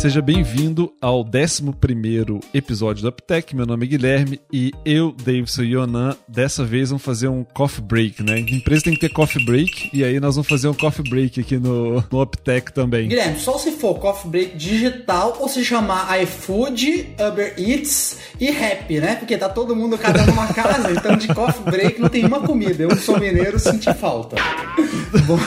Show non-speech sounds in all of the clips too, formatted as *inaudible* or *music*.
Seja bem-vindo ao 11 episódio do UpTech. Meu nome é Guilherme e eu, Davidson e Yonan, dessa vez vamos fazer um coffee break, né? A empresa tem que ter coffee break e aí nós vamos fazer um coffee break aqui no, no UpTech também. Guilherme, só se for coffee break digital ou se chamar iFood, Uber Eats e Rap, né? Porque tá todo mundo cada um numa *laughs* casa, então de coffee break não tem uma comida. Eu sou mineiro, senti falta. *laughs* Bom.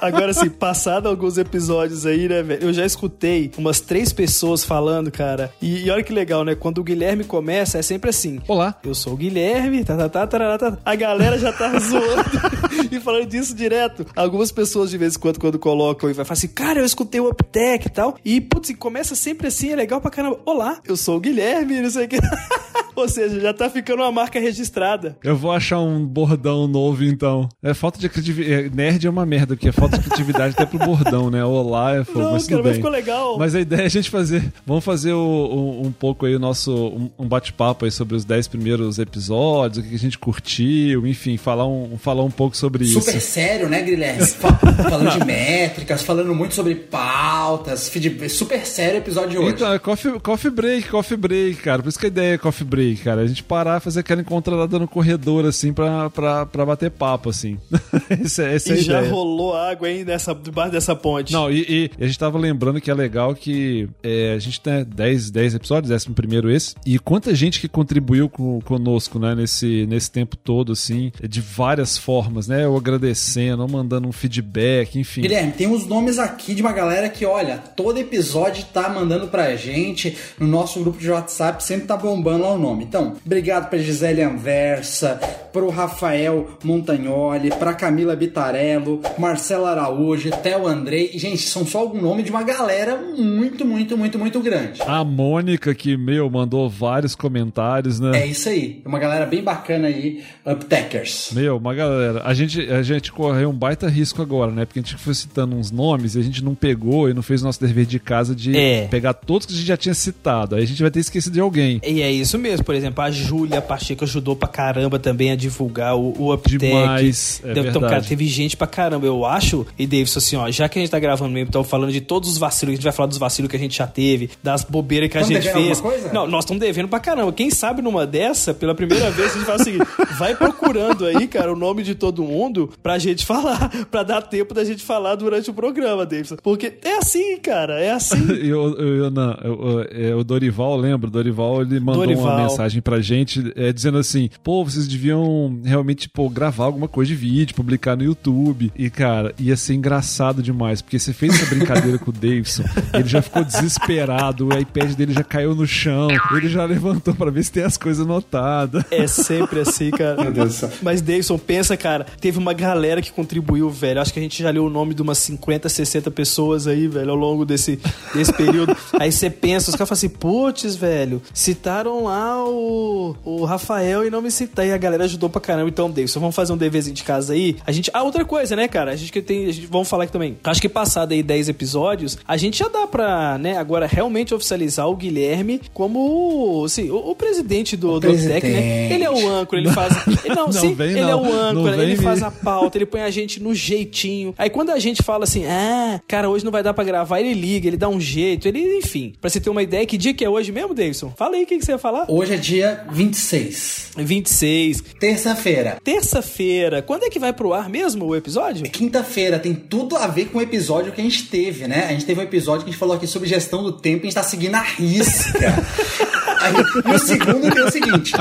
Agora, assim, passado alguns episódios aí, né, velho? Eu já escutei umas três pessoas falando, cara. E, e, olha que legal, né? Quando o Guilherme começa, é sempre assim: Olá, eu sou o Guilherme, tá, tá, tá, tá, tá. A galera já tá *laughs* zoando e falando disso direto. Algumas pessoas, de vez em quando, quando colocam e vai falar assim: cara, eu escutei o Uptech e tal. E, putz, começa sempre assim, é legal pra caramba. Olá, eu sou o Guilherme, não sei o que. *laughs* Ou seja, já tá ficando uma marca registrada. Eu vou achar um bordão novo, então. É falta de criatividade. Nerd é uma merda, porque é falta de criatividade até pro bordão, né? Olá, é fogo, Não, mas cara, mas ficou legal. Mas a ideia é a gente fazer. Vamos fazer o, um, um, pouco aí o nosso. Um, um bate-papo aí sobre os 10 primeiros episódios, o que a gente curtiu, enfim, falar um, falar um pouco sobre Super isso. Super sério, né, Guilherme? *laughs* falando de métricas, falando muito sobre pautas, feedback. Super sério o episódio de hoje. Então, é coffee, coffee break, coffee break, cara. Por isso que a ideia é coffee break, cara. A gente parar, fazer aquela encontrada no corredor, assim, pra, pra, pra bater papo, assim. *laughs* essa, essa e é a já ideia. rolou água aí nessa, debaixo dessa ponte. Não, e, e, a gente tava lembrando que é legal que é, a gente tem 10, 10 episódios, décimo primeiro esse, e quanta gente que contribuiu com, conosco, né, nesse, nesse tempo todo, assim, de várias formas, né? Eu agradecendo, mandando um feedback, enfim. Guilherme, tem uns nomes aqui de uma galera que, olha, todo episódio tá mandando pra gente no nosso grupo de WhatsApp, sempre tá bombando lá o nome. Então, obrigado pra Gisele Anversa, pro Rafael Montagnoli, pra Camila Bitarello, Marcelo Araújo, Theo Andrei. Gente, são só algum nome de uma galera muito, muito, muito, muito grande. A Mônica, que, meu, mandou vários comentários, né? É isso aí. Uma galera bem bacana aí, Uptackers. Meu, uma galera. A gente, a gente correu um baita risco agora, né? Porque a gente foi citando uns nomes e a gente não pegou e não fez o nosso dever de casa de é. pegar todos que a gente já tinha citado. Aí a gente vai ter esquecido de alguém. E é isso mesmo. Por exemplo, a Júlia Pacheco ajudou pra caramba também a divulgar o, o Uptech. Demais, é então, verdade. cara, teve gente pra caramba. Eu acho, e Davidson, assim, ó, já que a gente tá gravando mesmo, então falando de todos os vacilos, a gente vai falar dos vacilos que a gente já teve, das bobeiras que a gente fez. Coisa? Não, nós estamos devendo pra caramba. Quem sabe numa dessa, pela primeira vez, a gente fala o seguinte: *laughs* vai procurando aí, cara, o nome de todo mundo pra gente falar, *laughs* pra dar tempo da gente falar durante o programa, Davidson. Porque é assim, cara, é assim. *laughs* eu, eu, eu, não, eu, o Dorival, lembro, o Dorival, ele mandou Dorival. uma mensagem pra gente é, dizendo assim: pô, vocês deviam realmente, tipo, gravar alguma coisa de vídeo, publicar no YouTube. E, cara, ia ser engraçado demais, porque você fez essa brincadeira com o Davidson, ele já ficou desesperado, o iPad dele já caiu no chão, ele já levantou para ver se tem as coisas anotadas. É sempre assim, cara. Meu Deus do céu. Mas, Davidson, pensa, cara, teve uma galera que contribuiu, velho. Acho que a gente já leu o nome de umas 50, 60 pessoas aí, velho, ao longo desse, desse período. aí você pensa, os caras falam assim, putz, velho, citaram lá o, o Rafael e não me citaram. E a galera ajudou pra caramba. Então, Davidson, vamos fazer um deverzinho de casa aí. A gente. Ah, outra coisa, né, cara? A gente que tem. A gente, vamos falar aqui também. Acho que passado aí 10 episódios, a gente já dá pra, né, agora realmente oficializar o Guilherme como, assim, o, o presidente do, o do presidente. né? Ele é o âncora, ele faz. *laughs* Ele, não, não, sim, vem, ele não. é o âncora, ele faz a pauta, ele põe a gente no jeitinho. Aí quando a gente fala assim, ah, cara, hoje não vai dar pra gravar, ele liga, ele dá um jeito, ele, enfim. Pra você ter uma ideia, que dia que é hoje mesmo, Davidson? Fala aí o que, que você ia falar. Hoje é dia 26. 26. Terça-feira. Terça-feira. Quando é que vai pro ar mesmo o episódio? É quinta-feira. Tem tudo a ver com o episódio que a gente teve, né? A gente teve um episódio que a gente falou aqui sobre gestão do tempo e a gente tá seguindo a risca. *laughs* Aí, e o segundo é o seguinte.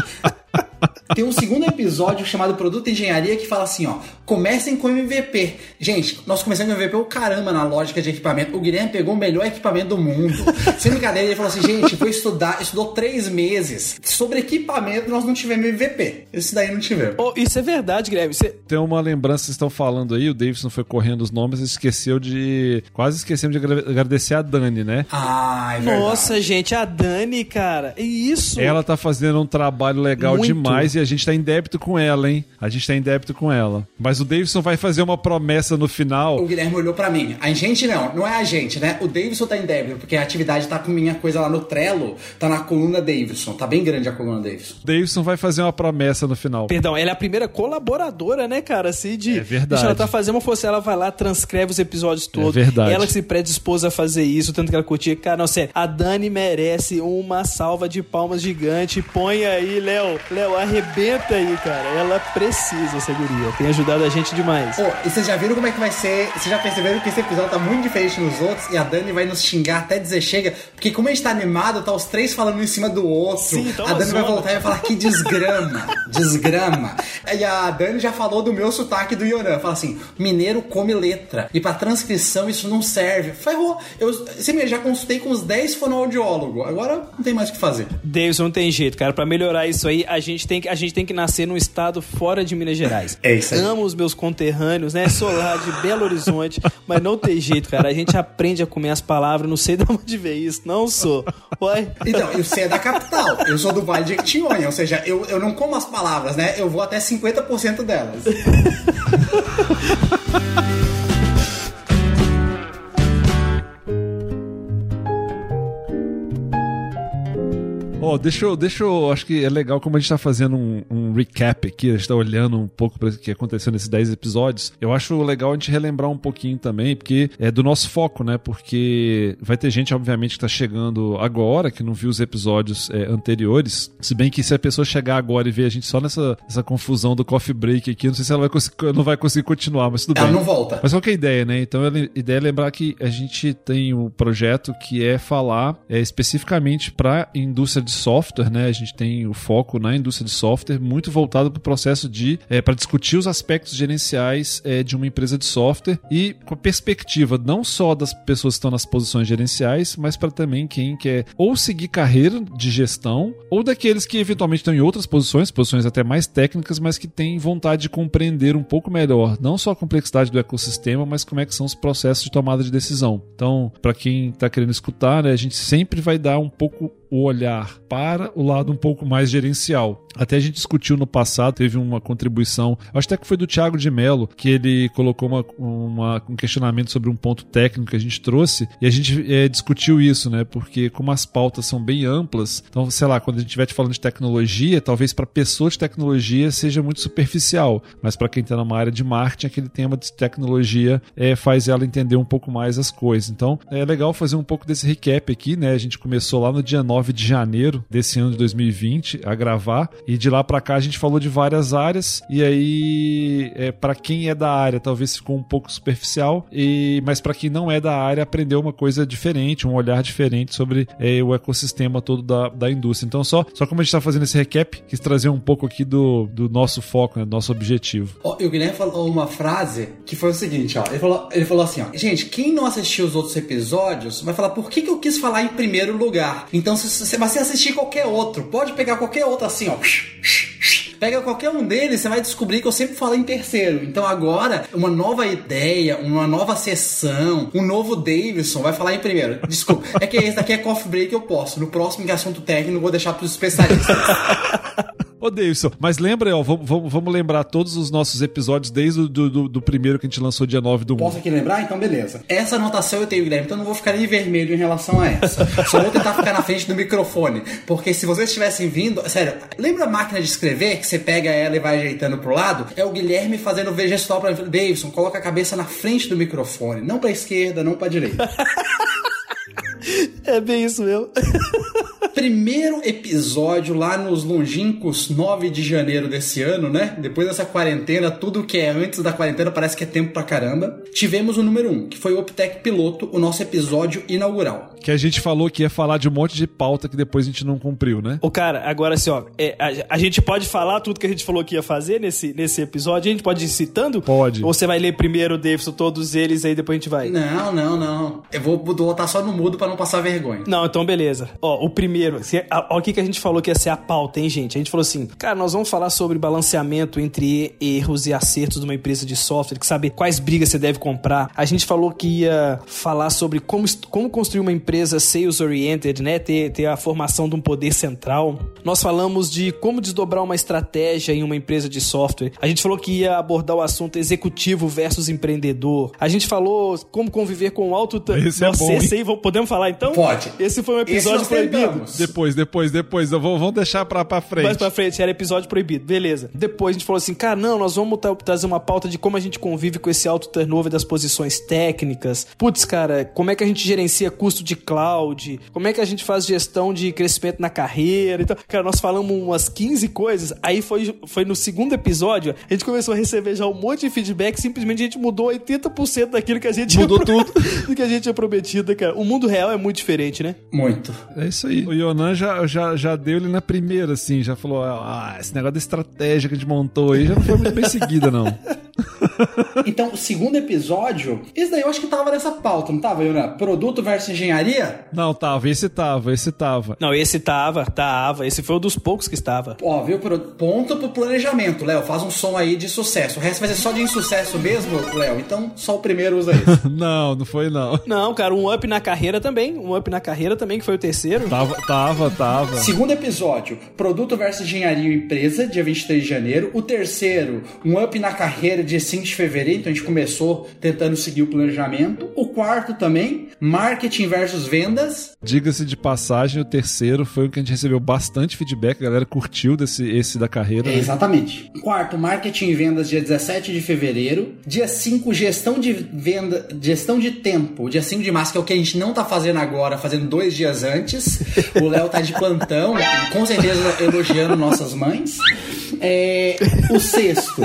Tem um segundo episódio chamado Produto Engenharia que fala assim, ó, comecem com MVP. Gente, nós começamos com MVP o caramba na lógica de equipamento. O Guilherme pegou o melhor equipamento do mundo. Sem brincadeira, ele falou assim, gente, vou estudar, estudou três meses. Sobre equipamento, nós não tivemos MVP. Esse daí não tivemos. Oh, isso é verdade, Guilherme. Você... Tem uma lembrança que vocês estão falando aí, o Davidson foi correndo os nomes e esqueceu de... Quase esquecemos de agradecer a Dani, né? Ah, é verdade. Nossa, gente, a Dani, cara, é isso. Ela tá fazendo um trabalho legal Muito. demais e a gente tá em débito com ela, hein? A gente tá em débito com ela. Mas o Davidson vai fazer uma promessa no final. O Guilherme olhou para mim. A gente não, não é a gente, né? O Davidson tá em débito, porque a atividade tá com minha coisa lá no Trello, tá na coluna Davidson. Tá bem grande a coluna Davidson. Davidson vai fazer uma promessa no final. Perdão, ela é a primeira colaboradora, né, cara? Assim, de. É verdade. ela tá fazendo uma força, ela vai lá, transcreve os episódios todos. É verdade. Ela que se predispôs a fazer isso, tanto que ela curtia. Cara, não, sério, a Dani merece uma salva de palmas gigante. Põe aí, Léo. Léo, arrebenta aí, cara. Ela precisa, essa guria. Tem ajudado a gente demais. Pô, e vocês já viram como é que vai ser? Vocês já perceberam que esse episódio tá muito diferente nos outros e a Dani vai nos xingar até dizer chega? Porque como a gente tá animado, tá os três falando um em cima do outro. Sim, tá a Dani vai zona. voltar e vai falar que desgrama, *laughs* desgrama. E a Dani já falou do meu sotaque do Yoran. Fala assim, mineiro come letra. E pra transcrição isso não serve. Ferrou. Eu você já consultei com uns 10 fonoaudiólogos. Agora não tem mais o que fazer. Davidson, não tem jeito, cara. Pra melhorar isso aí, a gente tem que, a gente tem que nascer num estado fora de Minas Gerais. É isso aí. Amo os meus conterrâneos, né? Sou lá de Belo Horizonte, *laughs* mas não tem jeito, cara. A gente aprende a comer as palavras, não sei de onde veio isso, não sou. Uai. Então, você é da capital. Eu sou do Vale de Jequitinhonha. Ou seja, eu, eu não como as palavras, né? Eu vou até 50% delas. *laughs* Ó, deixa eu, deixa eu. Acho que é legal como a gente tá fazendo um, um recap aqui, a gente tá olhando um pouco para o que aconteceu nesses 10 episódios. Eu acho legal a gente relembrar um pouquinho também, porque é do nosso foco, né? Porque vai ter gente, obviamente, que tá chegando agora, que não viu os episódios é, anteriores. Se bem que se a pessoa chegar agora e ver a gente só nessa, nessa confusão do coffee break aqui, não sei se ela vai conseguir, não vai conseguir continuar, mas tudo Ela bem. não volta. Mas qual que é a ideia, né? Então a ideia é lembrar que a gente tem um projeto que é falar é, especificamente para indústria de software, né? A gente tem o foco na indústria de software muito voltado para o processo de é, para discutir os aspectos gerenciais é, de uma empresa de software e com a perspectiva não só das pessoas que estão nas posições gerenciais, mas para também quem quer ou seguir carreira de gestão ou daqueles que eventualmente estão em outras posições, posições até mais técnicas, mas que têm vontade de compreender um pouco melhor não só a complexidade do ecossistema, mas como é que são os processos de tomada de decisão. Então, para quem está querendo escutar, né, a gente sempre vai dar um pouco o olhar para o lado um pouco mais gerencial. Até a gente discutiu no passado, teve uma contribuição, acho até que foi do Thiago de Mello, que ele colocou uma, uma- um questionamento sobre um ponto técnico que a gente trouxe, e a gente é, discutiu isso, né? Porque como as pautas são bem amplas, então, sei lá, quando a gente estiver falando de tecnologia, talvez para pessoa de tecnologia seja muito superficial, mas para quem está numa área de marketing, aquele tema de tecnologia é, faz ela entender um pouco mais as coisas. Então, é legal fazer um pouco desse recap aqui, né? A gente começou lá no dia 9 de janeiro desse ano de 2020 a gravar, e de lá para cá a gente falou de várias áreas, e aí, é, para quem é da área, talvez ficou um pouco superficial, e mas para quem não é da área, aprendeu uma coisa diferente, um olhar diferente sobre é, o ecossistema todo da, da indústria. Então, só, só como a gente está fazendo esse recap, quis trazer um pouco aqui do, do nosso foco, né, do nosso objetivo. E o Guilherme falou uma frase que foi o seguinte, ó. Ele falou, ele falou assim, ó. Gente, quem não assistiu os outros episódios vai falar por que, que eu quis falar em primeiro lugar. Então, se você assistir qualquer outro, pode pegar qualquer outro assim, ó. Pega qualquer um deles, você vai descobrir que eu sempre falo em terceiro. Então agora, uma nova ideia, uma nova sessão, um novo Davidson vai falar em primeiro. Desculpa, é que esse daqui é coffee break, eu posso. No próximo, em assunto técnico, eu vou deixar pros especialistas. *laughs* Ô, Davidson, mas lembra, ó, vamos, vamos, vamos lembrar todos os nossos episódios desde o do, do, do primeiro que a gente lançou dia 9 do 1. Posso aqui lembrar? Então, beleza. Essa anotação eu tenho, Guilherme, então eu não vou ficar nem vermelho em relação a essa. Só vou tentar ficar na frente do microfone. Porque se vocês estivessem vindo. Sério, lembra a máquina de escrever que você pega ela e vai ajeitando pro lado? É o Guilherme fazendo o gestual pra Davidson, coloca a cabeça na frente do microfone. Não pra esquerda, não pra direita. *laughs* É bem isso mesmo. *laughs* Primeiro episódio lá nos longínquos 9 de janeiro desse ano, né? Depois dessa quarentena, tudo que é antes da quarentena parece que é tempo pra caramba. Tivemos o número 1, que foi o Optec Piloto, o nosso episódio inaugural. Que a gente falou que ia falar de um monte de pauta que depois a gente não cumpriu, né? Ô, cara, agora assim, ó, é, a, a gente pode falar tudo que a gente falou que ia fazer nesse, nesse episódio? A gente pode ir citando? Pode. Ou você vai ler primeiro, Davidson, todos eles, aí depois a gente vai? Não, não, não. Eu vou botar só no mudo pra não passar vergonha. Não, então beleza. Ó, o primeiro Primeiro, olha o que, que a gente falou que ia ser a pauta, hein, gente? A gente falou assim, cara, nós vamos falar sobre balanceamento entre erros e acertos de uma empresa de software, que sabe quais brigas você deve comprar. A gente falou que ia falar sobre como, como construir uma empresa sales-oriented, né? Ter, ter a formação de um poder central. Nós falamos de como desdobrar uma estratégia em uma empresa de software. A gente falou que ia abordar o assunto executivo versus empreendedor. A gente falou como conviver com o alto... Esse Nossa, é bom, esse aí, podemos falar então? Pode. Esse foi um episódio proibido. Depois, depois, depois. Vamos deixar pra, pra frente. Mais pra frente, era episódio proibido. Beleza. Depois a gente falou assim, cara, não, nós vamos trazer uma pauta de como a gente convive com esse alto turnover das posições técnicas. Putz, cara, como é que a gente gerencia custo de cloud? Como é que a gente faz gestão de crescimento na carreira? Então, cara, nós falamos umas 15 coisas. Aí foi, foi no segundo episódio, a gente começou a receber já um monte de feedback. Simplesmente a gente mudou 80% daquilo que a gente mudou tudo *laughs* do que a gente tinha prometido, cara. O mundo real é muito diferente, né? Muito. É isso aí. O Yonan já, já, já deu ele na primeira, assim, já falou: ah, esse negócio da estratégia que a gente montou aí já não foi muito bem seguida, não. *laughs* *laughs* então, o segundo episódio, esse daí eu acho que tava nessa pauta, não tava, Yonan? Produto versus engenharia? Não, tava, esse tava, esse tava. Não, esse tava, tava. Esse foi um dos poucos que estava. Ó, viu? Ponto pro planejamento, Léo. Faz um som aí de sucesso. O resto vai ser só de insucesso mesmo, Léo. Então, só o primeiro usa isso. *laughs* não, não foi não. Não, cara, um up na carreira também. Um up na carreira também, que foi o terceiro. Tava, tava, tava. Segundo episódio, produto versus engenharia e empresa, dia 23 de janeiro. O terceiro, um up na carreira, dia 5 de fevereiro. Então, a gente começou tentando seguir o planejamento. O quarto também, marketing versus vendas. Diga-se de passagem, o terceiro foi o que a gente recebeu bastante feedback. A galera curtiu desse, esse da carreira. É, exatamente. Quarto, marketing e vendas, dia 17 de fevereiro. Dia 5, gestão de venda, gestão de tempo, dia 5 de março, que é o que a gente não tá fazendo agora, fazendo dois dias antes. O Léo tá de plantão, com certeza elogiando nossas mães. É, o sexto,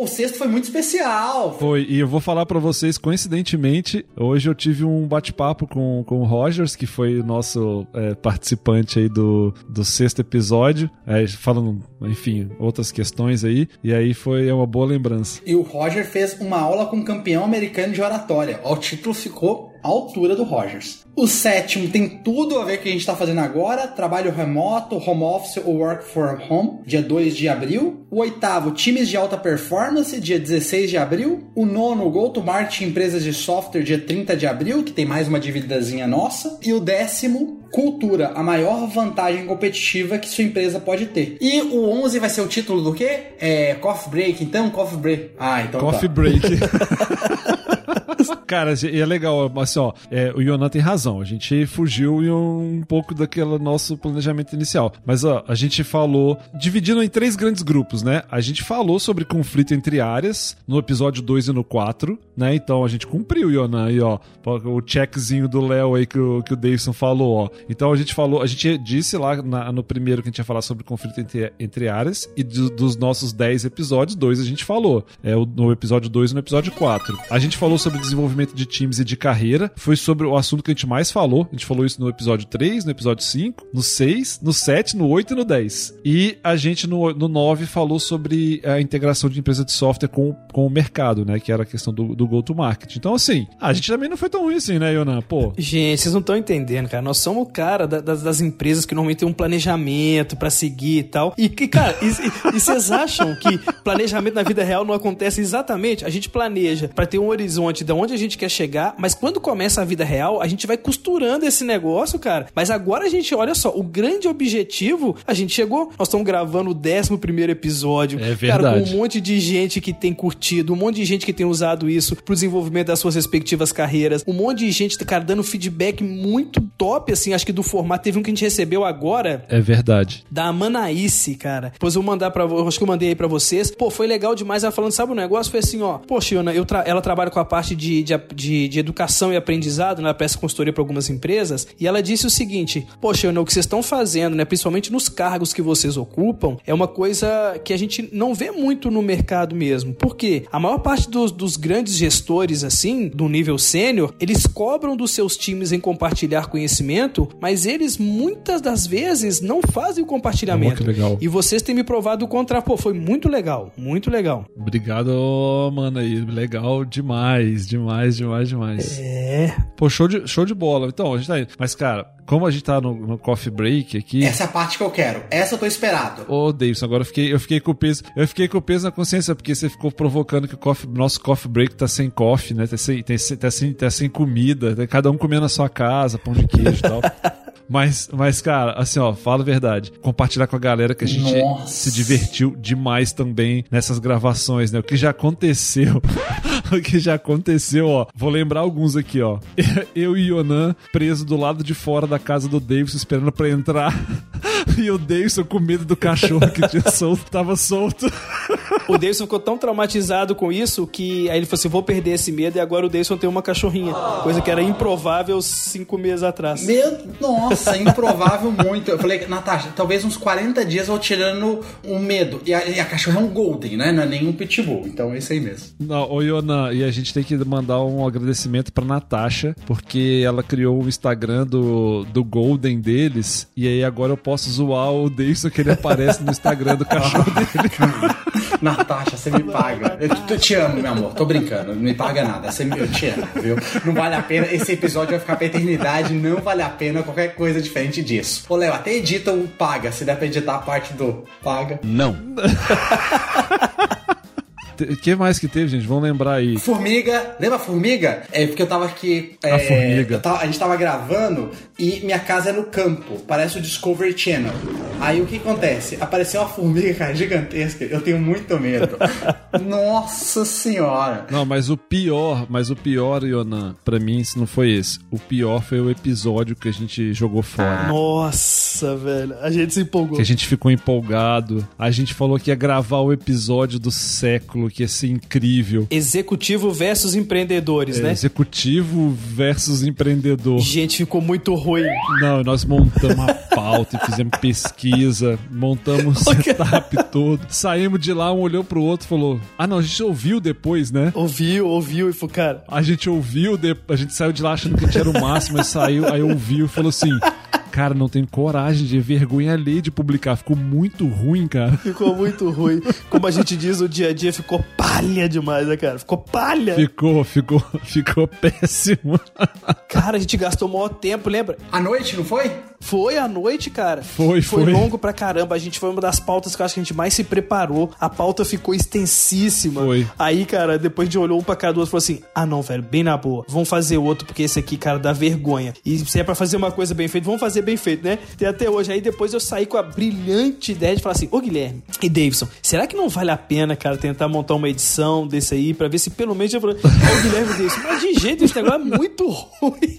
o sexto foi muito especial. Foi, e eu vou falar para vocês, coincidentemente, hoje eu tive um bate-papo com, com o Rogers, que foi o nosso é, participante aí do, do sexto episódio, é, falando, enfim, outras questões aí, e aí foi uma boa lembrança. E o Roger fez uma aula com um campeão americano de oratória. O título ficou à altura do Rogers. O sétimo tem tudo a ver com o que a gente está fazendo agora: trabalho remoto, home office ou work from home, dia 2 de abril. O oitavo, times de alta performance, dia 16 de abril. O nono, go to market empresas de software, dia 30 de abril, que tem mais uma dividazinha nossa. E o décimo, cultura, a maior vantagem competitiva que sua empresa pode ter. E o 11 vai ser o título do quê? É Coffee Break, então? Coffee Break. Ah, então Coffee tá. Break. *laughs* *laughs* Cara, e é legal, assim, ó, é, o Yonan tem razão. A gente fugiu um, pouco daquele nosso planejamento inicial. Mas, ó, a gente falou, dividindo em três grandes grupos, né? A gente falou sobre conflito entre áreas no episódio 2 e no 4, né? Então a gente cumpriu, Yonan, aí, ó, o checkzinho do Léo aí que o, que o Davidson falou, ó. Então a gente falou, a gente disse lá na, no primeiro que a gente ia falar sobre conflito entre, entre áreas e do, dos nossos 10 episódios, dois a gente falou. É no episódio 2 e no episódio 4. A gente falou sobre desenvolvimento de times e de carreira. Foi sobre o assunto que a gente mais falou. A gente falou isso no episódio 3, no episódio 5, no 6, no 7, no 8 e no 10. E a gente no, no 9 falou sobre a integração de empresa de software com, com o mercado, né? Que era a questão do, do go-to-market. Então, assim, a gente também não foi tão ruim assim, né, Yonan? Pô. Gente, vocês não estão entendendo, cara. Nós somos o cara da, das, das, empresas que normalmente tem um planejamento para seguir e tal. E, que, cara, e, e, e vocês acham que planejamento na vida real não acontece exatamente? A gente planeja para ter um horizonte de onde a gente quer chegar, mas quando começa a vida real, a gente vai costurando esse negócio, cara. Mas agora a gente, olha só, o grande objetivo, a gente chegou, nós estamos gravando o 11 primeiro episódio. É verdade. Cara, com um monte de gente que tem curtido, um monte de gente que tem usado isso pro desenvolvimento das suas respectivas carreiras, um monte de gente, cara, dando feedback muito top, assim, acho que do formato. Teve um que a gente recebeu agora. É verdade. Da Manaíce, cara. Depois eu vou mandar pra acho que eu mandei aí pra vocês. Pô, foi legal demais. Ela falando, sabe o negócio? Foi assim, ó. Poxa, eu tra ela trabalha com a parte de, de, de, de educação e aprendizado, né? Ela presta consultoria para algumas empresas. E ela disse o seguinte: Poxa, Ana, o que vocês estão fazendo, né? Principalmente nos cargos que vocês ocupam, é uma coisa que a gente não vê muito no mercado mesmo. Por quê? A maior parte dos, dos grandes gestores, assim, do nível sênior, eles cobram dos seus times em compartilhar conhecimento, mas eles muitas das vezes não fazem o compartilhamento. Oh, legal. E vocês têm me provado o contrário. Pô, foi muito legal, muito legal. Obrigado, mano aí. Legal demais, demais demais, demais, demais. É. Pô, show de, show de bola. Então, a gente tá indo. Mas, cara, como a gente tá no, no, coffee break aqui. Essa é a parte que eu quero. Essa eu tô esperado. Ô, oh, Davidson, agora eu fiquei, eu fiquei com o peso. Eu fiquei com o peso na consciência, porque você ficou provocando que o coffee, nosso coffee break tá sem coffee, né? Tá sem, tem, tá sem, tá sem comida. Tá cada um comendo na sua casa, pão de queijo e tal. *laughs* Mas, mas, cara, assim, ó, fala a verdade. Compartilhar com a galera que a gente Nossa. se divertiu demais também nessas gravações, né? O que já aconteceu. *laughs* que já aconteceu, ó. Vou lembrar alguns aqui, ó. *laughs* Eu e Yonan preso do lado de fora da casa do Davidson esperando para entrar. *laughs* E o Davidson com medo do cachorro que tinha solto, tava solto. O Davidson ficou tão traumatizado com isso que aí ele falou assim: vou perder esse medo e agora o Davidson tem uma cachorrinha. Coisa que era improvável cinco meses atrás. Meu, nossa, improvável muito. Eu falei, Natasha, talvez uns 40 dias eu tirando o medo. E a, e a cachorra é um Golden, né? Não é nem um Pitbull. Então é isso aí mesmo. Não, ô Iona, e a gente tem que mandar um agradecimento pra Natasha, porque ela criou o Instagram do, do Golden deles. E aí agora eu posso zoar o Davidson que ele aparece no Instagram do cachorro *laughs* dele. *laughs* Natasha, você me paga. Eu, te amo, meu amor. Tô brincando. Não me paga nada. Você, eu te amo, viu? Não vale a pena. Esse episódio vai ficar pra eternidade. Não vale a pena qualquer coisa diferente disso. Ô, Léo, até edita o paga. Se der pra editar a parte do paga. Não. *laughs* O que mais que teve, gente? Vamos lembrar aí. Formiga. Lembra a formiga? É porque eu tava aqui. É, a formiga. Tava, a gente tava gravando e minha casa é no campo. Parece o Discovery Channel. Aí o que acontece? Apareceu uma formiga, cara, gigantesca. Eu tenho muito medo. *laughs* Nossa senhora. Não, mas o pior, mas o pior, Yonan, pra mim, se não foi esse. O pior foi o episódio que a gente jogou fora. Nossa, velho. A gente se empolgou. Que a gente ficou empolgado. A gente falou que ia gravar o episódio do século que ia ser incrível. Executivo versus empreendedores, é, né? Executivo versus empreendedor. Gente, ficou muito ruim. Não, nós montamos a pauta e fizemos pesquisa, montamos o setup todo. Saímos de lá, um olhou pro outro e falou: Ah, não, a gente ouviu depois, né? Ouviu, ouviu e falou, cara. A gente ouviu, a gente saiu de lá achando que a gente era o máximo, mas saiu, aí ouviu e falou assim: Cara, não tenho coragem de vergonha ali de publicar. Ficou muito ruim, cara. Ficou muito ruim. Como a gente diz, o dia a dia ficou palha demais, né, cara? Ficou palha. Ficou, ficou, *laughs* ficou péssimo. Cara, a gente gastou o maior tempo, lembra? À noite, não foi? Foi à noite, cara. Foi, foi. Foi longo pra caramba. A gente foi uma das pautas que eu acho que a gente mais se preparou. A pauta ficou extensíssima. Foi. Aí, cara, depois de olhou um pra cada outro e falou assim: ah, não, velho, bem na boa. Vamos fazer outro, porque esse aqui, cara, dá vergonha. E se é pra fazer uma coisa bem feita, vamos fazer bem feito, né? Tem até hoje. Aí depois eu saí com a brilhante ideia de falar assim: ô Guilherme e Davidson, será que não vale a pena, cara, tentar montar uma edição desse aí pra ver se pelo menos eu *laughs* ô Guilherme e Davidson, mas de jeito esse negócio é muito *laughs* ruim.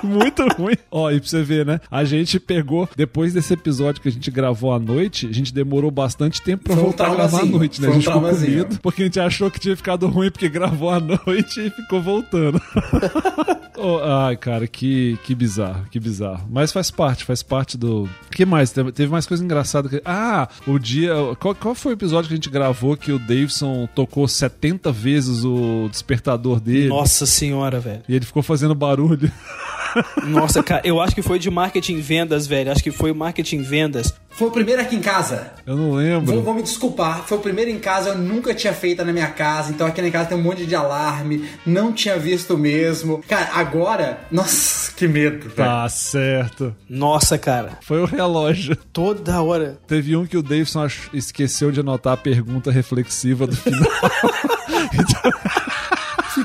*laughs* Muito ruim. Ó, e pra você ver, né? A gente pegou, depois desse episódio que a gente gravou à noite, a gente demorou bastante tempo pra Foi voltar um a gravar à noite, né? Foi a gente ficou com medo, porque a gente achou que tinha ficado ruim porque gravou à noite e ficou voltando. *laughs* oh, ai, cara, que, que bizarro, que bizarro. Mas faz parte, faz parte do. O que mais? Teve mais coisa engraçada. Que... Ah, o dia. Qual, qual foi o episódio que a gente gravou que o Davidson tocou 70 vezes o despertador dele? Nossa senhora, velho. E ele ficou fazendo barulho. *laughs* Nossa, cara, eu acho que foi de marketing vendas, velho. Acho que foi o marketing vendas. Foi o primeiro aqui em casa. Eu não lembro. Vou, vou, me desculpar. Foi o primeiro em casa, eu nunca tinha feito na minha casa. Então aqui na casa tem um monte de alarme. Não tinha visto mesmo. Cara, agora. Nossa, que medo. Velho. Tá certo. Nossa, cara. Foi o relógio. Toda hora. Teve um que o Davidson esqueceu de anotar a pergunta reflexiva do final. então *laughs*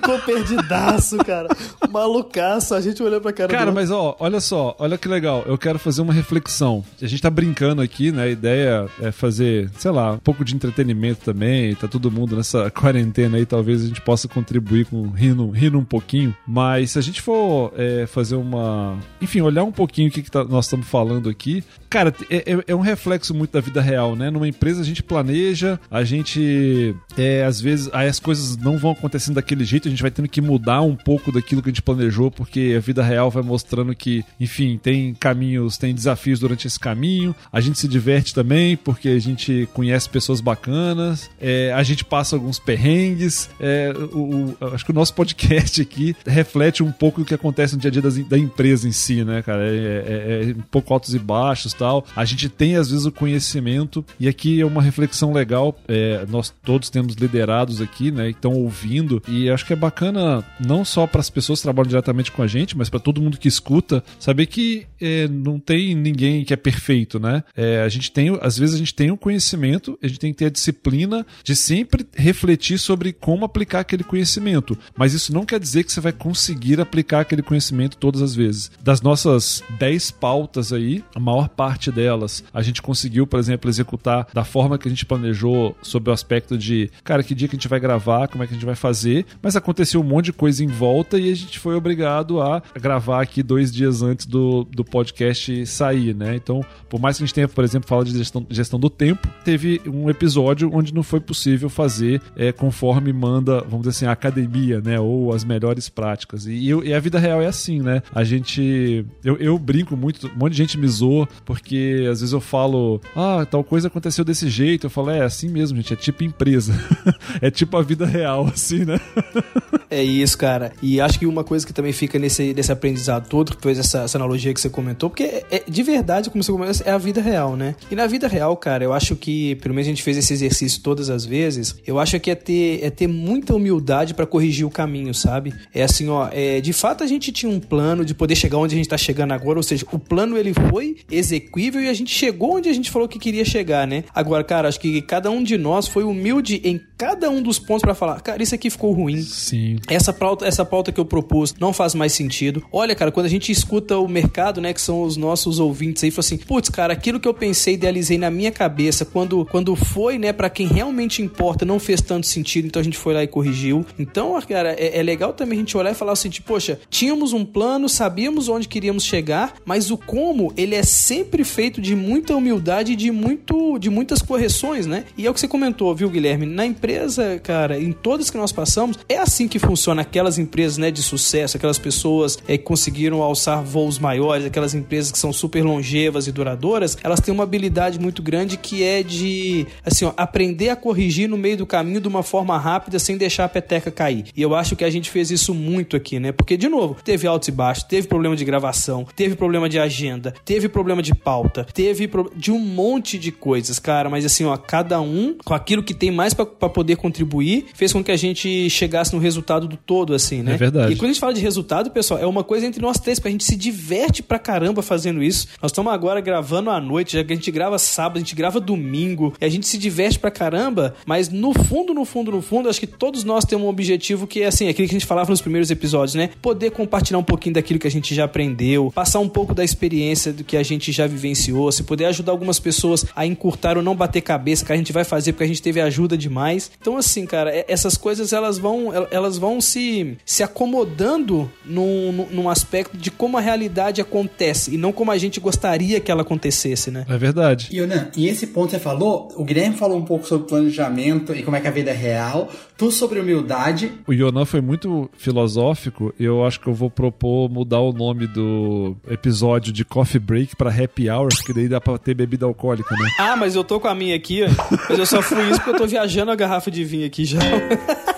ficou perdidaço, cara. Malucaço. A gente olhou pra cara Cara, mas ó, olha só, olha que legal. Eu quero fazer uma reflexão. A gente tá brincando aqui, né? A ideia é fazer, sei lá, um pouco de entretenimento também. Tá todo mundo nessa quarentena aí, talvez a gente possa contribuir com rindo, rindo um pouquinho. Mas se a gente for é, fazer uma. Enfim, olhar um pouquinho o que, que tá, nós estamos falando aqui, cara, é, é, é, um reflexo muito da vida real, né? Numa empresa a gente planeja, a gente. É, às vezes, aí as coisas não vão acontecendo daquele jeito, gente vai tendo que mudar um pouco daquilo que a gente planejou, porque a vida real vai mostrando que, enfim, tem caminhos, tem desafios durante esse caminho. A gente se diverte também, porque a gente conhece pessoas bacanas, é, a gente passa alguns perrengues. É, o, o, acho que o nosso podcast aqui reflete um pouco do que acontece no dia a dia das, da empresa em si, né, cara? É, é, é, um pouco altos e baixos tal. A gente tem, às vezes, o conhecimento, e aqui é uma reflexão legal. É, nós todos temos liderados aqui, né? Estão ouvindo, e acho que é bacana não só para as pessoas que trabalham diretamente com a gente, mas para todo mundo que escuta, saber que é, não tem ninguém que é perfeito, né? É, a gente tem, às vezes a gente tem o conhecimento, a gente tem que ter a disciplina de sempre refletir sobre como aplicar aquele conhecimento. Mas isso não quer dizer que você vai conseguir aplicar aquele conhecimento todas as vezes. Das nossas 10 pautas aí, a maior parte delas a gente conseguiu, por exemplo, executar da forma que a gente planejou sobre o aspecto de, cara, que dia que a gente vai gravar, como é que a gente vai fazer, mas aconteceu um monte de coisa em volta e a gente foi obrigado a gravar aqui dois dias antes do, do podcast sair, né? Então, por mais que a gente tenha, por exemplo, falado de gestão, gestão do tempo, teve um episódio onde não foi possível fazer é, conforme manda, vamos dizer assim, a academia, né? Ou as melhores práticas. E, e a vida real é assim, né? A gente. Eu, eu brinco muito, um monte de gente me zoa, porque às vezes eu falo, ah, tal coisa aconteceu desse jeito. Eu falo, é assim mesmo, gente, é tipo empresa. *laughs* é tipo a vida real, assim, né? *laughs* é isso, cara. E acho que uma coisa que também fica nesse, nesse aprendizado todo, que foi essa, essa analogia que você comentou, porque é, é, de verdade, como você comentou, é a vida real, né? E na vida real, cara, eu acho que, pelo menos a gente fez esse exercício todas as vezes, eu acho que é ter, é ter muita humildade para corrigir o caminho, sabe? É assim, ó, é, de fato a gente tinha um plano de poder chegar onde a gente tá chegando agora, ou seja, o plano ele foi execuível e a gente chegou onde a gente falou que queria chegar, né? Agora, cara, acho que cada um de nós foi humilde em cada um dos pontos para falar, cara, isso aqui ficou ruim. Sim. Essa pauta, essa pauta que eu propus não faz mais sentido. Olha, cara, quando a gente escuta o mercado, né, que são os nossos ouvintes aí, fala assim, putz, cara, aquilo que eu pensei, idealizei na minha cabeça, quando, quando foi, né, para quem realmente importa, não fez tanto sentido, então a gente foi lá e corrigiu. Então, cara, é, é legal também a gente olhar e falar assim, tipo, poxa, tínhamos um plano, sabíamos onde queríamos chegar, mas o como, ele é sempre feito de muita humildade e de, muito, de muitas correções, né? E é o que você comentou, viu, Guilherme? Na empresa, cara, em todas que nós passamos, é assim que funciona aquelas empresas, né, de sucesso, aquelas pessoas é, que conseguiram alçar voos maiores, aquelas empresas que são super longevas e duradouras, elas têm uma habilidade muito grande que é de, assim, ó, aprender a corrigir no meio do caminho de uma forma rápida sem deixar a peteca cair. E eu acho que a gente fez isso muito aqui, né? Porque, de novo, teve altos e baixos, teve problema de gravação, teve problema de agenda, teve problema de pauta, teve pro... de um monte de coisas, cara, mas assim, ó, cada um com aquilo que tem mais para poder contribuir, fez com que a gente chegasse no resultado do todo, assim, né? É verdade. E quando a gente fala de resultado, pessoal, é uma coisa entre nós três, porque a gente se diverte pra caramba fazendo isso. Nós estamos agora gravando à noite, já que a gente grava sábado, a gente grava domingo, e a gente se diverte pra caramba, mas no fundo, no fundo, no fundo, acho que todos nós temos um objetivo que é assim, aquilo que a gente falava nos primeiros episódios, né? Poder compartilhar um pouquinho daquilo que a gente já aprendeu, passar um pouco da experiência do que a gente já vivenciou, se poder ajudar algumas pessoas a encurtar ou não bater cabeça, que a gente vai fazer porque a gente teve ajuda demais. Então, assim, cara, essas coisas elas vão, elas vão se, se acomodando num, num aspecto de como a realidade acontece e não como a gente gostaria que ela acontecesse, né? É verdade. E, Yonan, e esse ponto que você falou, o Guilherme falou um pouco sobre planejamento e como é que a vida é real, tu sobre humildade. O Yonan foi muito filosófico, eu acho que eu vou propor mudar o nome do episódio de Coffee Break para Happy Hour, que daí dá pra ter bebida alcoólica, né? Ah, mas eu tô com a minha aqui, ó. Mas eu só fui isso porque eu tô viajando a garrafa de vinho aqui já. *laughs*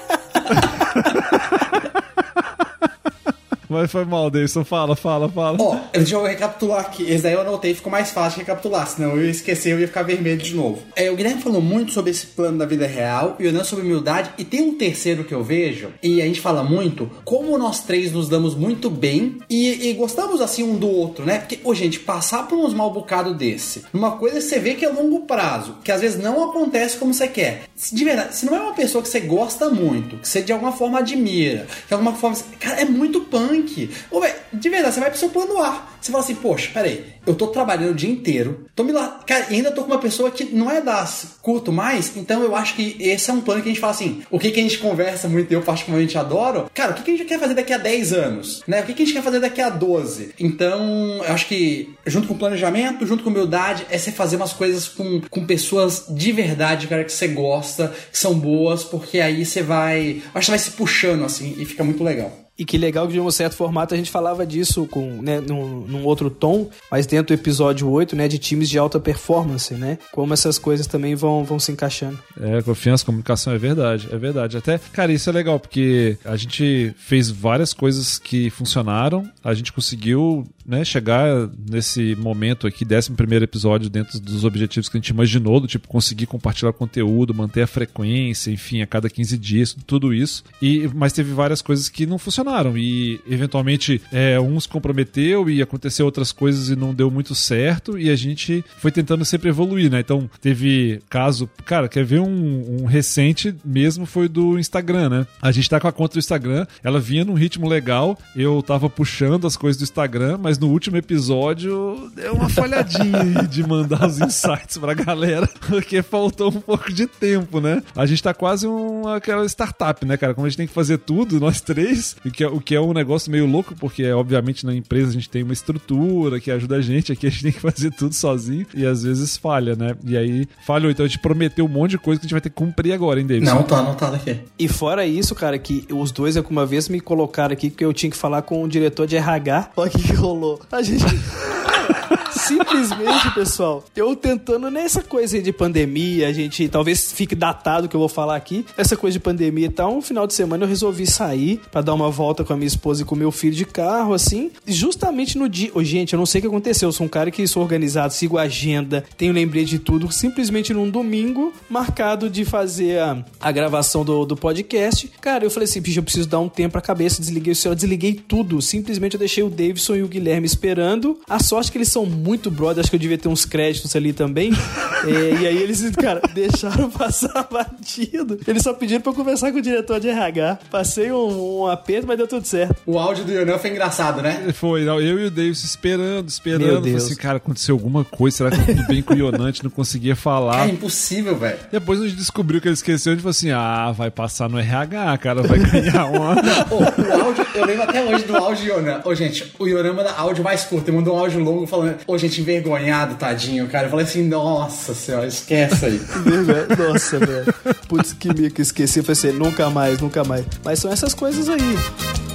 Mas foi mal, Davidson. Fala, fala, fala. Ó, oh, deixa eu recapitular aqui. Esse daí eu anotei, ficou mais fácil recapitular, senão eu ia esquecer, eu ia ficar vermelho de novo. É, o Guilherme falou muito sobre esse plano da vida real e o Nan sobre humildade. E tem um terceiro que eu vejo, e a gente fala muito, como nós três nos damos muito bem e, e gostamos assim um do outro, né? Porque, ô, gente, passar por uns mal bocado desse, uma coisa você vê que é longo prazo, que às vezes não acontece como você quer. De verdade, se não é uma pessoa que você gosta muito, que você de alguma forma admira, que de alguma forma. Cara, é muito punk Ô, véio, de verdade, você vai pro seu plano A. Você fala assim, poxa, peraí, eu tô trabalhando o dia inteiro, tô me lá. Cara, ainda tô com uma pessoa que não é das curto mais, então eu acho que esse é um plano que a gente fala assim: o que, que a gente conversa muito, eu particularmente adoro, cara, o que, que a gente quer fazer daqui a 10 anos? Né? O que, que a gente quer fazer daqui a 12? Então, eu acho que junto com planejamento, junto com humildade, é você fazer umas coisas com, com pessoas de verdade, cara, que você gosta, que são boas, porque aí você vai. Acho que você vai se puxando assim e fica muito legal. E que legal que de um certo formato a gente falava disso com, né, num, num outro tom, mas dentro do episódio 8, né, de times de alta performance, né? Como essas coisas também vão, vão se encaixando. É, confiança, comunicação, é verdade, é verdade. Até, cara, isso é legal, porque a gente fez várias coisas que funcionaram, a gente conseguiu né, chegar nesse momento aqui, 11 primeiro episódio, dentro dos objetivos que a gente imaginou, do tipo conseguir compartilhar conteúdo, manter a frequência, enfim, a cada 15 dias, tudo isso. E, mas teve várias coisas que não funcionaram. E eventualmente é, se comprometeu e aconteceu outras coisas e não deu muito certo. E a gente foi tentando sempre evoluir, né? Então teve caso, cara, quer ver um, um recente mesmo foi do Instagram, né? A gente tá com a conta do Instagram, ela vinha num ritmo legal, eu tava puxando as coisas do Instagram, mas no último episódio deu uma falhadinha de mandar os insights pra galera, *laughs* porque faltou um pouco de tempo, né? A gente tá quase um, aquela startup, né, cara? Como a gente tem que fazer tudo, nós três, que é, o que é um negócio meio louco, porque obviamente na empresa a gente tem uma estrutura que ajuda a gente, aqui a gente tem que fazer tudo sozinho e às vezes falha, né? E aí falhou, então a gente prometeu um monte de coisa que a gente vai ter que cumprir agora, hein, David? Não, tá anotado aqui. E fora isso, cara, que os dois alguma vez me colocaram aqui que eu tinha que falar com o diretor de RH. Olha o que rolou. A gente. *laughs* Simplesmente, pessoal, eu tentando nessa coisa aí de pandemia, a gente talvez fique datado que eu vou falar aqui, essa coisa de pandemia e tal, um final de semana eu resolvi sair para dar uma volta com a minha esposa e com o meu filho de carro, assim, justamente no dia. Oh, gente, eu não sei o que aconteceu, eu sou um cara que sou organizado, sigo a agenda, tenho lembrete de tudo, simplesmente num domingo marcado de fazer a, a gravação do, do podcast. Cara, eu falei assim, bicho, eu preciso dar um tempo pra cabeça, desliguei o celular, desliguei tudo, simplesmente eu deixei o Davidson e o Guilherme esperando. A sorte que eles são muito brother, acho que eu devia ter uns créditos ali também. *laughs* é, e aí eles, cara, deixaram passar batido. Eles só pediram pra eu conversar com o diretor de RH. Passei um, um aperto, mas deu tudo certo. O áudio do Yonan foi engraçado, né? Foi, não, eu e o Davis esperando, esperando. Deus. Assim, cara, aconteceu alguma coisa, será que tá tudo bem com o Yonan? não conseguia falar. É impossível, velho. Depois a gente descobriu que ele esqueceu, a gente falou assim, ah, vai passar no RH, cara, vai ganhar uma... *laughs* o áudio, eu lembro até hoje do áudio de Yonan. Ô, gente, o Yonan manda áudio mais curto, ele mandou um áudio longo falando, ô, gente, envergonhado, tadinho, cara. Eu falei assim, nossa senhora, esquece aí. *laughs* nossa, velho. Putz, que mico, esqueci. Eu falei assim, nunca mais, nunca mais. Mas são essas coisas aí.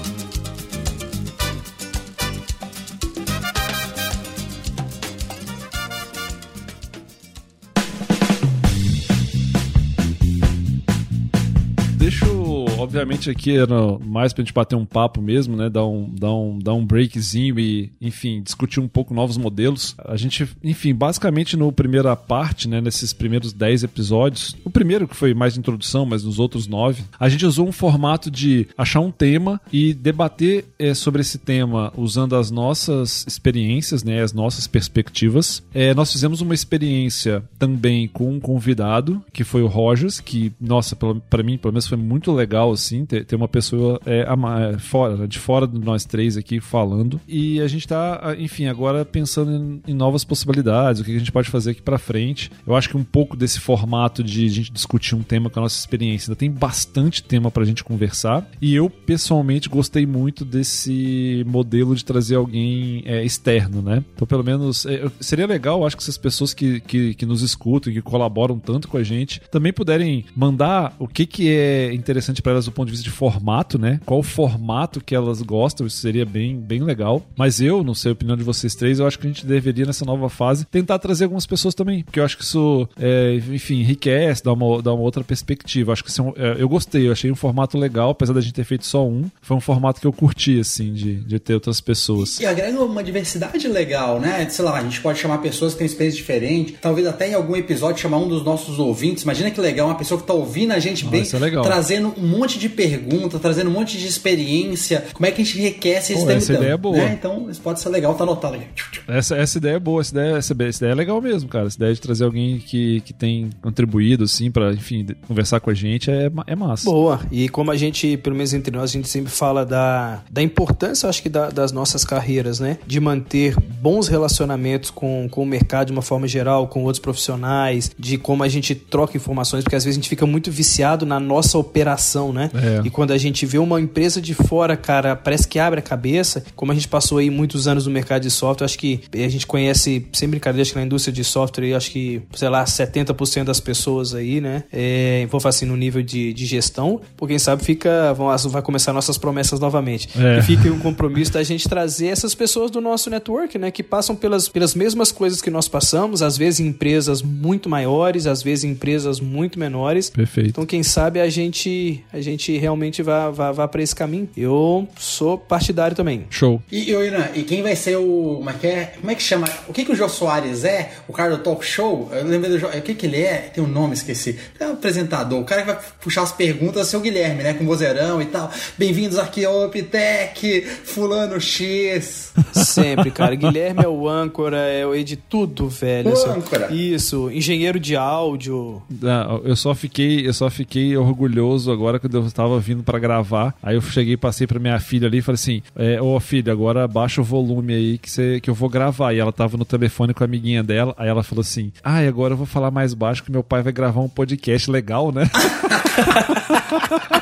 Obviamente aqui era mais pra gente bater um papo mesmo, né? Dar um, dar um, dar um breakzinho e, enfim, discutir um pouco novos modelos. A gente, enfim, basicamente no primeira parte, né? Nesses primeiros 10 episódios, o primeiro que foi mais de introdução, mas nos outros nove, a gente usou um formato de achar um tema e debater é, sobre esse tema usando as nossas experiências, né? As nossas perspectivas. É, nós fizemos uma experiência também com um convidado, que foi o Rogers, que, nossa, para mim, pelo menos foi muito legal, assim, ter, ter uma pessoa é, é, fora, de fora de nós três aqui falando. E a gente tá, enfim, agora pensando em, em novas possibilidades, o que a gente pode fazer aqui para frente. Eu acho que um pouco desse formato de a gente discutir um tema com a nossa experiência, ainda tem bastante tema pra gente conversar. E eu, pessoalmente, gostei muito desse modelo de trazer alguém é, externo, né? Então, pelo menos, é, seria legal, acho que essas pessoas que, que, que nos escutam que colaboram tanto com a gente também puderem mandar o que, que é interessante para elas do ponto de vista de formato, né? Qual o formato que elas gostam, isso seria bem, bem legal. Mas eu, não sei a opinião de vocês três, eu acho que a gente deveria, nessa nova fase, tentar trazer algumas pessoas também, porque eu acho que isso, é, enfim, enriquece, dá uma, dá uma outra perspectiva. Acho que é um, é, eu gostei, eu achei um formato legal, apesar da gente ter feito só um. Foi um formato que eu curti, assim, de, de ter outras pessoas. E, agrega uma diversidade legal, né? Sei lá, a gente pode chamar pessoas que têm experiência diferente, talvez até em algum episódio chamar um dos nossos ouvintes. Imagina que legal, uma pessoa que tá ouvindo a gente bem, é trazendo um monte de pergunta, trazendo um monte de experiência. Como é que a gente enriquece esse Pô, Essa ideia é boa. Né? Então, isso pode ser legal, tá anotado aqui. Essa, essa ideia é boa, essa ideia, essa, essa ideia é legal mesmo, cara. Essa ideia de trazer alguém que, que tem contribuído, assim, pra, enfim, conversar com a gente é, é massa. Boa. E como a gente, pelo menos entre nós, a gente sempre fala da, da importância, acho que, da, das nossas carreiras, né? De manter bons relacionamentos com, com o mercado de uma forma geral, com outros profissionais, de como a gente troca informações, porque às vezes a gente fica muito viciado na nossa operação, né? É. E quando a gente vê uma empresa de fora, cara, parece que abre a cabeça. Como a gente passou aí muitos anos no mercado de software, acho que a gente conhece, sem brincadeira, acho que na indústria de software, acho que, sei lá, 70% das pessoas aí, né? É, vou falar assim, no nível de, de gestão. Por quem sabe, fica. Vão, vai começar nossas promessas novamente. É. E fica um compromisso da gente trazer essas pessoas do nosso network, né? Que passam pelas, pelas mesmas coisas que nós passamos, às vezes em empresas muito maiores, às vezes em empresas muito menores. Perfeito. Então, quem sabe a gente, a gente realmente vá, vá, vá para esse caminho. Eu sou partidário também. Show. E, Irã, e quem vai ser o. Como é que é? Como é que chama? O que, que o Jô Soares é? O cara do talk show? Eu lembro do O que, que ele é? Tem um nome, esqueci. É um apresentador. O cara que vai puxar as perguntas é o seu Guilherme, né? Com o vozeirão e tal. Bem-vindos aqui ao Uptech, Fulano X. *laughs* Sempre, cara. Guilherme é o âncora, é o de tudo, velho. O âncora. Isso, engenheiro de áudio. Não, eu só fiquei, eu só fiquei orgulhoso agora quando eu estava vindo para gravar. Aí eu cheguei, passei para minha filha ali e falei assim: é, "Ô filha, agora baixa o volume aí que que eu vou gravar". E ela tava no telefone com a amiguinha dela. Aí ela falou assim: "Ah, e agora eu vou falar mais baixo que meu pai vai gravar um podcast legal, né?" *laughs*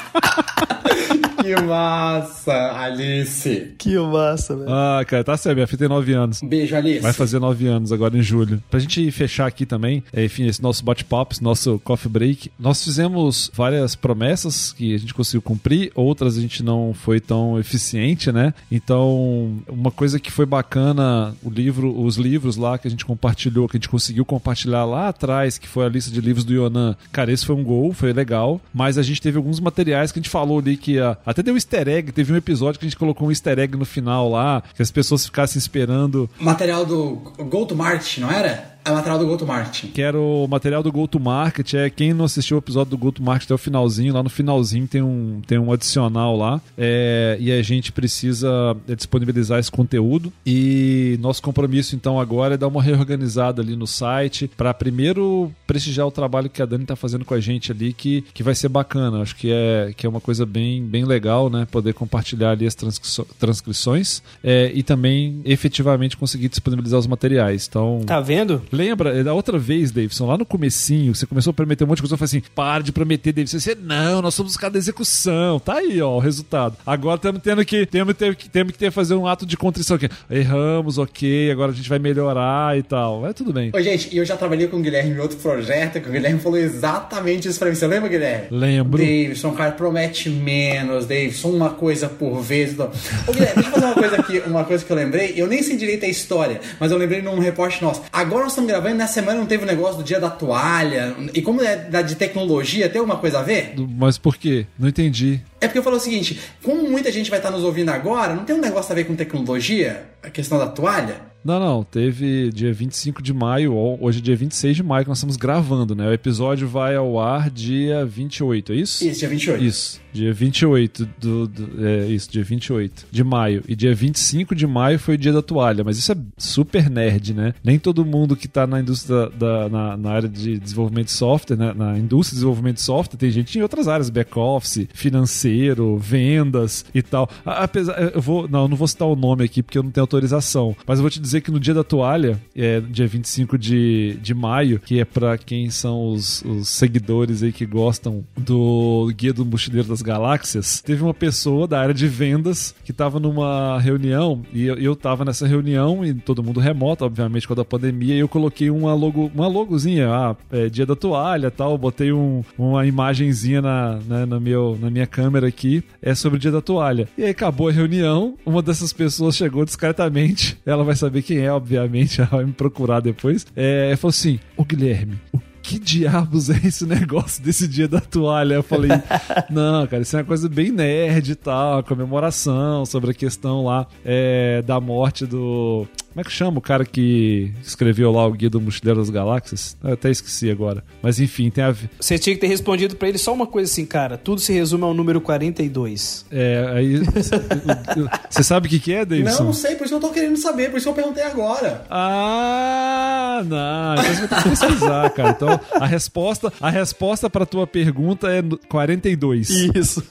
Que massa, Alice. Que massa, velho. Ah, cara, tá certo. Minha filha tem 9 anos. Beijo, Alice. Vai fazer 9 anos agora em julho. Pra gente fechar aqui também, é, enfim, esse nosso bate-papo, esse nosso coffee break, nós fizemos várias promessas que a gente conseguiu cumprir, outras a gente não foi tão eficiente, né? Então, uma coisa que foi bacana, o livro, os livros lá que a gente compartilhou, que a gente conseguiu compartilhar lá atrás, que foi a lista de livros do Yonan. Cara, esse foi um gol, foi legal, mas a gente teve alguns materiais que a gente falou ali que a, até deu easter egg, teve um episódio que a gente colocou um easter egg no final lá, que as pessoas ficassem esperando. Material do Go to não era? É o material do GoToMarket. Que era o material do GoToMarket. É quem não assistiu o episódio do GoToMarket até o finalzinho, lá no finalzinho tem um, tem um adicional lá. É, e a gente precisa é, disponibilizar esse conteúdo. E nosso compromisso, então, agora é dar uma reorganizada ali no site para primeiro prestigiar o trabalho que a Dani está fazendo com a gente ali, que, que vai ser bacana. Acho que é, que é uma coisa bem, bem legal, né? Poder compartilhar ali as transcrições é, e também efetivamente conseguir disponibilizar os materiais. Então. Tá vendo? Lembra, é da outra vez, Davidson, lá no comecinho, você começou a prometer um monte de coisa, eu falei assim, para de prometer, Davidson. Você, não, nós somos os caras da execução. Tá aí, ó, o resultado. Agora estamos tendo que, temos, que, temos que ter, fazer um ato de contrição aqui. Erramos, ok, agora a gente vai melhorar e tal. É tudo bem. Ô, gente, e eu já trabalhei com o Guilherme em outro projeto, que o Guilherme falou exatamente isso pra mim. Você lembra, Guilherme? Lembro. Davidson, cara, promete menos, Davidson, uma coisa por vez. Ô, Guilherme, deixa eu fazer uma coisa aqui, uma coisa que eu lembrei. Eu nem sei direito a história, mas eu lembrei num repórter nosso. Agora nós estamos gravando, nessa semana não teve o negócio do dia da toalha. E como é da, de tecnologia, tem alguma coisa a ver? Mas por quê? Não entendi. É porque eu falo o seguinte: como muita gente vai estar nos ouvindo agora, não tem um negócio a ver com tecnologia? A questão da toalha? Não, não. Teve dia 25 de maio, hoje é dia 26 de maio que nós estamos gravando, né? O episódio vai ao ar dia 28, é isso? Isso, dia 28. Isso, dia 28 do, do é isso, dia 28 de maio. E dia 25 de maio foi o dia da toalha, mas isso é super nerd, né? Nem todo mundo que tá na indústria da, na, na área de desenvolvimento de software, né? na indústria de desenvolvimento de software, tem gente em outras áreas, back-office, financeiro, vendas e tal. Apesar, eu vou, não, eu não vou citar o nome aqui porque eu não tenho autorização, mas eu vou te dizer que no dia da toalha, é dia 25 de, de maio, que é para quem são os, os, seguidores aí que gostam do Guia do Mochileiro das Galáxias, teve uma pessoa da área de vendas que estava numa reunião e eu, eu tava nessa reunião e todo mundo remoto, obviamente, com a pandemia, e eu coloquei uma, logo, uma logozinha, ah, é dia da toalha tal, botei um, uma imagenzinha na, né, na, meu, na minha câmera aqui, é sobre o dia da toalha. E aí acabou a reunião, uma dessas pessoas chegou discretamente, ela vai saber saber quem é, obviamente, *laughs* ela vai me procurar depois. É, falou assim: Ô Guilherme, o que diabos é esse negócio desse dia da toalha? Eu falei, *laughs* não, cara, isso é uma coisa bem nerd e tal, comemoração sobre a questão lá é, da morte do. Como é que chama o cara que escreveu lá o Guia do Mochileiro das Galáxias? Eu até esqueci agora. Mas enfim, tem a. Você tinha que ter respondido para ele só uma coisa assim, cara. Tudo se resume ao número 42. É, aí. *laughs* Você sabe o que, que é, Davidson? Não, não sei, por isso eu tô querendo saber, por isso eu perguntei agora. Ah, não. Então você vai ter que pesquisar, *laughs* cara. Então, a resposta, a resposta pra tua pergunta é 42. Isso.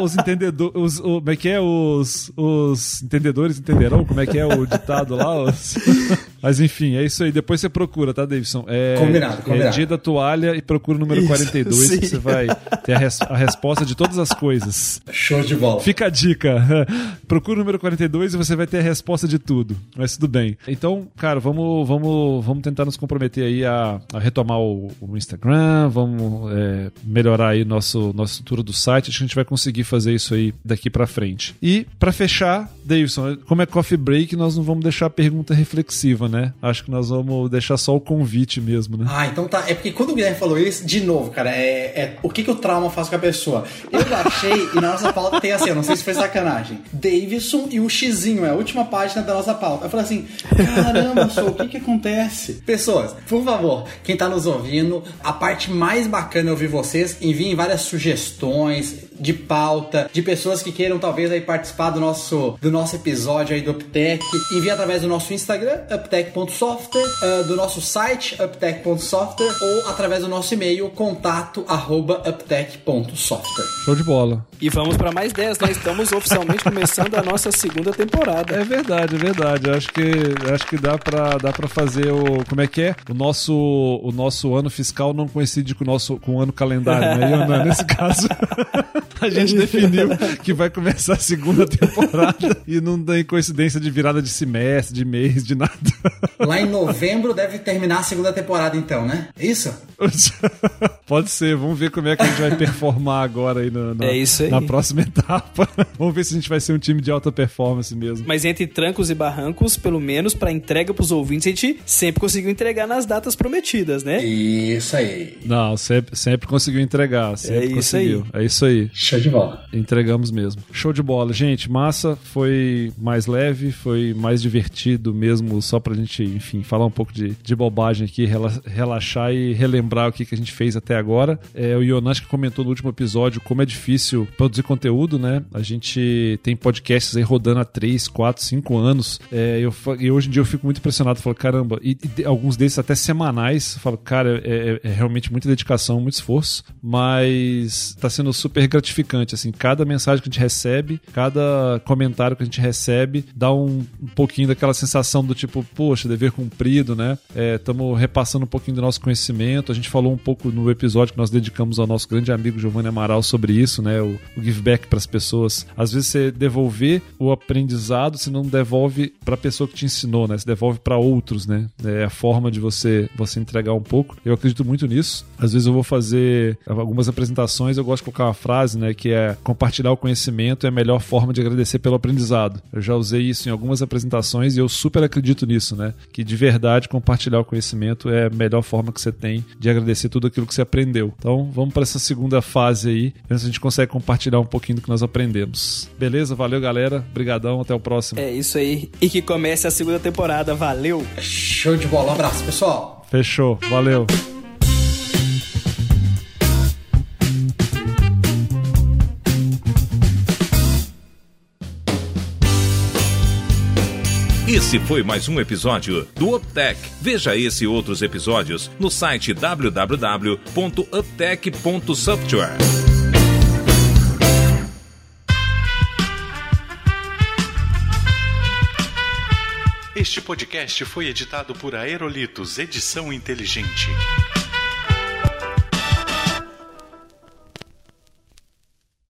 Os entendedores. Como é que é? Os, os entendedores entenderão como é que é o *laughs* ditado lá? Os... *laughs* Mas enfim, é isso aí. Depois você procura, tá, Davidson? É, combinado, combinado. É dia da toalha e procura o número isso, 42 sim. que você vai ter a, res a, resposta de todas as coisas. Show de bola. Fica a dica. *laughs* procura o número 42 e você vai ter a resposta de tudo. Mas tudo bem. Então, cara, vamos, vamos, vamos tentar nos comprometer aí a, a retomar o, o, Instagram, vamos é, melhorar aí nosso, nossa estrutura do site. Acho que a gente vai conseguir fazer isso aí daqui para frente. E para fechar, Davidson, como é coffee break, nós não vamos deixar a pergunta reflexiva, né? Acho que nós vamos deixar só o convite mesmo, né? Ah, então tá. É porque quando o Guilherme falou isso, de novo, cara, é, é o que, que o trauma faz com a pessoa. Eu achei, e na nossa pauta tem assim, eu não sei se foi sacanagem. Davidson e o xizinho, é a última página da nossa pauta. Eu falei assim, caramba, sou, o que que acontece? Pessoas, por favor, quem tá nos ouvindo, a parte mais bacana é ouvir vocês, enviem várias sugestões de pauta, de pessoas que queiram talvez aí participar do nosso, do nosso episódio aí do Uptech. Envie através do nosso Instagram, uptech.software, uh, do nosso site, uptech.software, ou através do nosso e-mail, contato arroba uptech.software. Show de bola. E vamos para mais 10, nós estamos oficialmente começando a nossa segunda temporada. É verdade, é verdade. Acho que, acho que dá para dá pra fazer o. Como é que é? O nosso, o nosso ano fiscal não coincide com o nosso com o ano calendário, né? *laughs* Nesse caso. *laughs* a gente definiu que vai começar a segunda temporada e não tem coincidência de virada de semestre, de mês, de nada. Lá em novembro deve terminar a segunda temporada, então, né? Isso? *laughs* Pode ser, vamos ver como é que a gente vai performar agora aí na, na, é aí. na próxima etapa. *laughs* Vamos ver se a gente vai ser um time de alta performance mesmo. Mas entre trancos e barrancos, pelo menos para entrega pros ouvintes, a gente sempre conseguiu entregar nas datas prometidas, né? Isso aí. Não, sempre, sempre conseguiu entregar. Sempre é isso conseguiu. aí. É isso aí. Show de bola. Entregamos mesmo. Show de bola. Gente, massa. Foi mais leve, foi mais divertido mesmo, só pra gente, enfim, falar um pouco de, de bobagem aqui, relaxar e relembrar o que, que a gente fez até agora. É, o Yonash que comentou no último episódio como é difícil produzir conteúdo, né? A gente tem podcasts aí rodando há 3, 4, 5 anos. É, eu, e hoje em dia eu fico muito impressionado. Falo, caramba, e, e alguns desses até semanais. Falo, cara, é, é, é realmente muita dedicação, muito esforço, mas tá sendo super gratificante, assim, cada mensagem que a gente recebe, cada comentário que a gente recebe, dá um, um pouquinho daquela sensação do tipo, poxa, dever cumprido, né? Estamos é, repassando um pouquinho do nosso conhecimento. A gente falou um pouco no episódio que nós dedicamos ao nosso grande amigo Giovanni Amaral sobre isso, né? O, o give back para as pessoas. Às vezes você devolver o aprendizado, você não devolve para a pessoa que te ensinou, né? Você devolve para outros, né? É a forma de você você entregar um pouco. Eu acredito muito nisso. Às vezes eu vou fazer algumas apresentações, eu gosto de colocar uma frase, né? Que é compartilhar o conhecimento é a melhor forma de agradecer pelo aprendizado. Eu já usei isso em algumas apresentações e eu super acredito nisso, né? Que de verdade compartilhar o conhecimento é a melhor forma que você tem de agradecer tudo aquilo que você aprendeu. Então vamos para essa segunda fase aí, ver se a gente consegue compartilhar um pouquinho do que nós aprendemos. Beleza? Valeu, galera. Obrigadão, até o próximo. É isso aí. E que comece a segunda temporada. Valeu! Show de bola. Um abraço, pessoal. Fechou. Valeu. Esse foi mais um episódio do UpTech. Veja esse e outros episódios no site www.uptech.software. Este podcast foi editado por Aerolitos Edição Inteligente.